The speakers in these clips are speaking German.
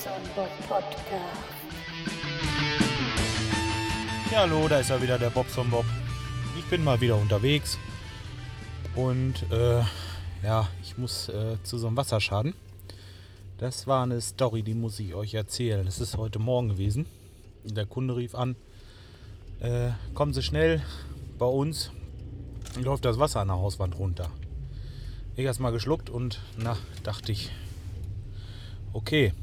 Bobson Bob Podcast. Ja, hallo, da ist ja wieder der Bobson Bob. Ich bin mal wieder unterwegs und äh, ja, ich muss äh, zu so einem Wasserschaden. Das war eine Story, die muss ich euch erzählen. Das ist heute Morgen gewesen. Der Kunde rief an, äh, kommen Sie schnell, bei uns läuft das Wasser an der Hauswand runter. Ich erst mal geschluckt und na, dachte ich, okay,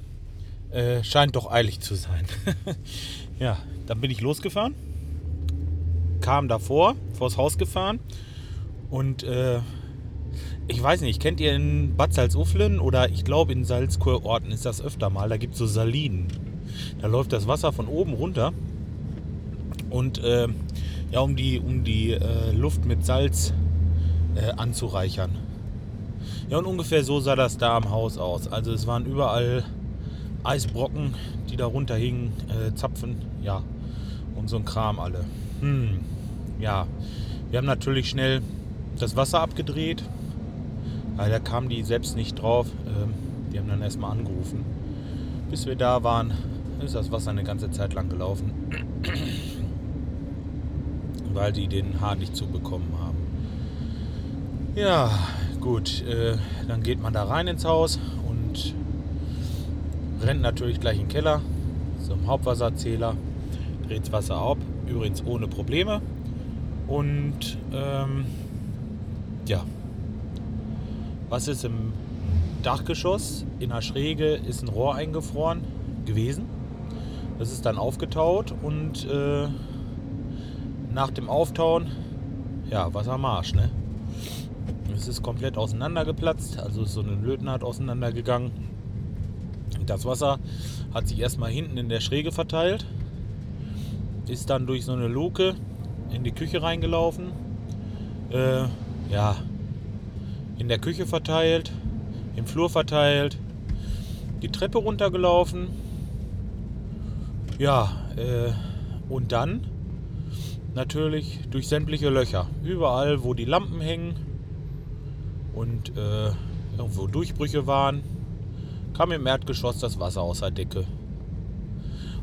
äh, scheint doch eilig zu sein. ja, dann bin ich losgefahren, kam davor, vors Haus gefahren und äh, ich weiß nicht, kennt ihr in Bad Salzuflen oder ich glaube in Salzkurorten ist das öfter mal, da gibt es so Salinen. Da läuft das Wasser von oben runter und äh, ja, um die, um die äh, Luft mit Salz äh, anzureichern. Ja, und ungefähr so sah das da am Haus aus. Also es waren überall Eisbrocken, die da runterhingen, äh, Zapfen, ja, und so ein Kram alle. Hm, ja, wir haben natürlich schnell das Wasser abgedreht. Leider kamen die selbst nicht drauf. Ähm, die haben dann erstmal angerufen. Bis wir da waren, ist das Wasser eine ganze Zeit lang gelaufen. Weil die den Hahn nicht zubekommen haben. Ja, gut. Äh, dann geht man da rein ins Haus rennt natürlich gleich den Keller zum Hauptwasserzähler. Dreht das Wasser ab. Übrigens ohne Probleme. Und ähm, ja, was ist im Dachgeschoss? In der Schräge ist ein Rohr eingefroren gewesen. Das ist dann aufgetaut und äh, nach dem Auftauen, ja, Wassermarsch, ne? Es ist komplett auseinandergeplatzt, also so eine Lötnaht auseinandergegangen. Das Wasser hat sich erstmal hinten in der Schräge verteilt, ist dann durch so eine Luke in die Küche reingelaufen. Äh, ja, in der Küche verteilt, im Flur verteilt, die Treppe runtergelaufen. Ja, äh, und dann natürlich durch sämtliche Löcher. Überall, wo die Lampen hängen und äh, irgendwo Durchbrüche waren, kam im Erdgeschoss das Wasser aus der Decke.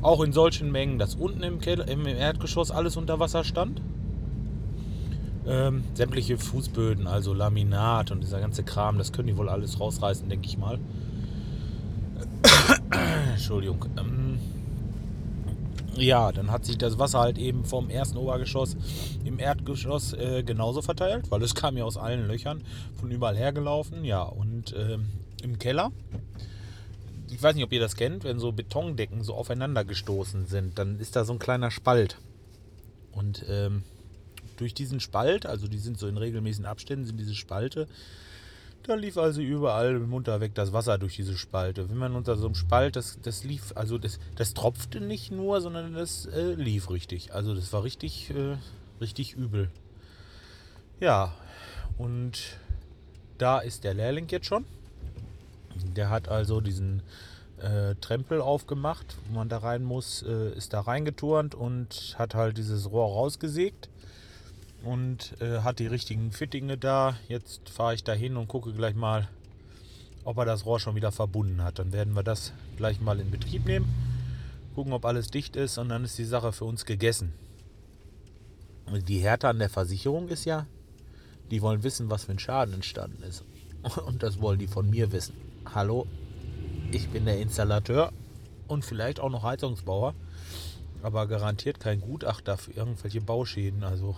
Auch in solchen Mengen, dass unten im, Keller, im Erdgeschoss alles unter Wasser stand. Ähm, sämtliche Fußböden, also Laminat und dieser ganze Kram, das können die wohl alles rausreißen, denke ich mal. Entschuldigung. Ähm, ja, dann hat sich das Wasser halt eben vom ersten Obergeschoss im Erdgeschoss äh, genauso verteilt, weil es kam ja aus allen Löchern von überall hergelaufen. Ja, und ähm, im Keller, ich weiß nicht, ob ihr das kennt, wenn so Betondecken so aufeinander gestoßen sind, dann ist da so ein kleiner Spalt. Und ähm, durch diesen Spalt, also die sind so in regelmäßigen Abständen, sind diese Spalte. Da lief also überall munter weg das Wasser durch diese Spalte. Wenn man unter so einem Spalt, das, das lief, also das, das tropfte nicht nur, sondern das äh, lief richtig. Also das war richtig, äh, richtig übel. Ja, und da ist der Lehrling jetzt schon. Der hat also diesen äh, Trempel aufgemacht, wo man da rein muss, äh, ist da reingeturnt und hat halt dieses Rohr rausgesägt und äh, hat die richtigen Fittinge da. Jetzt fahre ich da hin und gucke gleich mal, ob er das Rohr schon wieder verbunden hat. Dann werden wir das gleich mal in Betrieb nehmen, gucken, ob alles dicht ist und dann ist die Sache für uns gegessen. Die Härte an der Versicherung ist ja, die wollen wissen, was für ein Schaden entstanden ist. Und das wollen die von mir wissen. Hallo, ich bin der Installateur und vielleicht auch noch Heizungsbauer, aber garantiert kein Gutachter für irgendwelche Bauschäden. Also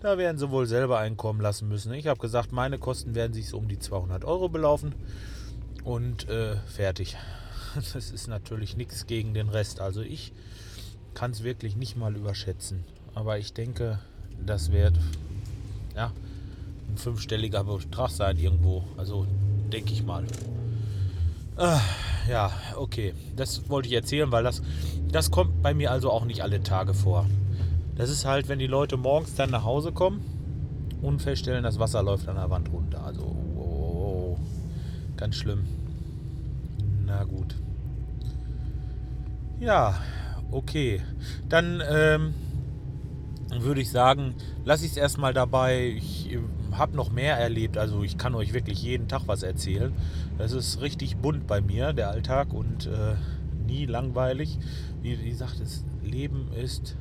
da werden sie wohl selber einkommen lassen müssen. Ich habe gesagt, meine Kosten werden sich so um die 200 Euro belaufen. Und äh, fertig. Das ist natürlich nichts gegen den Rest. Also ich kann es wirklich nicht mal überschätzen. Aber ich denke, das wird ja, ein fünfstelliger Betrag sein irgendwo. Also denke ich mal. Äh, ja, okay. Das wollte ich erzählen, weil das, das kommt bei mir also auch nicht alle Tage vor. Das ist halt, wenn die Leute morgens dann nach Hause kommen und feststellen, das Wasser läuft an der Wand runter. Also, oh, oh, oh, ganz schlimm. Na gut. Ja, okay. Dann ähm, würde ich sagen, lasse ich es erstmal dabei. Ich äh, habe noch mehr erlebt. Also ich kann euch wirklich jeden Tag was erzählen. Es ist richtig bunt bei mir, der Alltag und äh, nie langweilig. Wie, gesagt, das Leben ist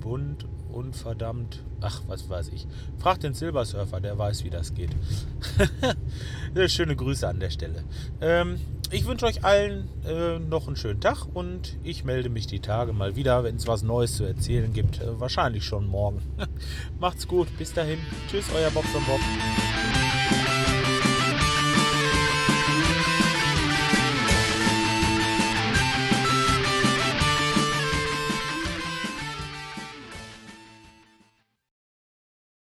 bunt und verdammt. Ach, was weiß ich. Fragt den Silbersurfer, der weiß, wie das geht. Schöne Grüße an der Stelle. Ähm, ich wünsche euch allen äh, noch einen schönen Tag und ich melde mich die Tage mal wieder, wenn es was Neues zu erzählen gibt. Äh, wahrscheinlich schon morgen. Macht's gut. Bis dahin. Tschüss, euer Bob von Bob.